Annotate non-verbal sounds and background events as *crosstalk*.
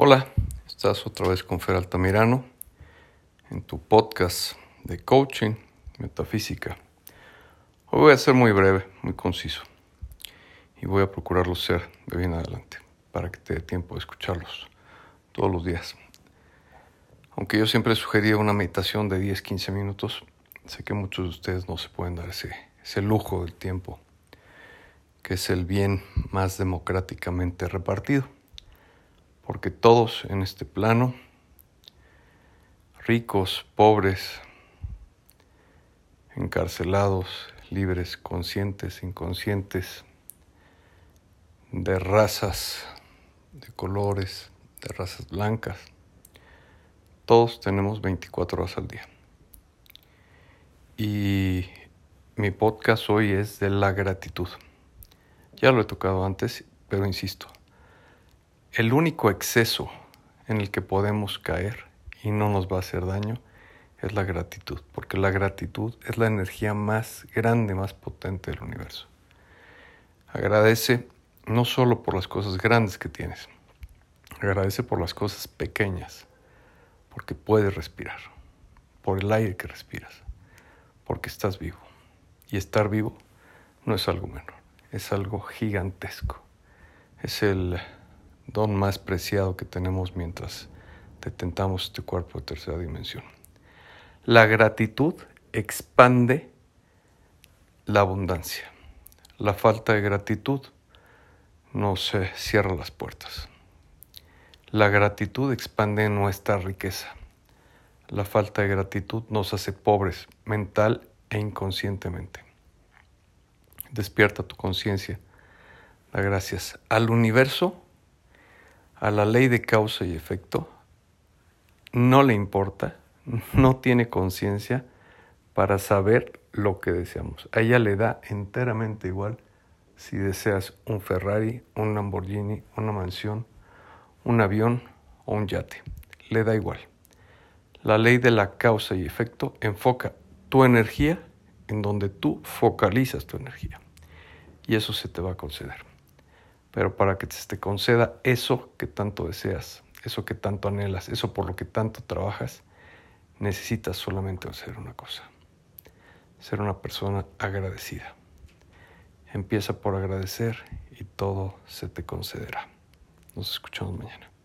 Hola, estás otra vez con Fer Altamirano en tu podcast de coaching metafísica. Hoy voy a ser muy breve, muy conciso y voy a procurarlo ser de bien adelante para que te dé tiempo de escucharlos todos los días. Aunque yo siempre sugería una meditación de 10-15 minutos, sé que muchos de ustedes no se pueden dar ese, ese lujo del tiempo, que es el bien más democráticamente repartido porque todos en este plano, ricos, pobres, encarcelados, libres, conscientes, inconscientes, de razas, de colores, de razas blancas, todos tenemos 24 horas al día. Y mi podcast hoy es de la gratitud. Ya lo he tocado antes, pero insisto, el único exceso en el que podemos caer y no nos va a hacer daño es la gratitud, porque la gratitud es la energía más grande, más potente del universo. Agradece no solo por las cosas grandes que tienes, agradece por las cosas pequeñas, porque puedes respirar, por el aire que respiras, porque estás vivo. Y estar vivo no es algo menor, es algo gigantesco. Es el don más preciado que tenemos mientras detentamos este cuerpo de tercera dimensión. La gratitud expande la abundancia. La falta de gratitud nos cierra las puertas. La gratitud expande nuestra riqueza. La falta de gratitud nos hace pobres mental e inconscientemente. Despierta tu conciencia. Gracias al universo a la ley de causa y efecto, no le importa, *laughs* no tiene conciencia para saber lo que deseamos. A ella le da enteramente igual si deseas un Ferrari, un Lamborghini, una mansión, un avión o un yate. Le da igual. La ley de la causa y efecto enfoca tu energía en donde tú focalizas tu energía. Y eso se te va a conceder. Pero para que se te conceda eso que tanto deseas, eso que tanto anhelas, eso por lo que tanto trabajas, necesitas solamente hacer una cosa, ser una persona agradecida. Empieza por agradecer y todo se te concederá. Nos escuchamos mañana.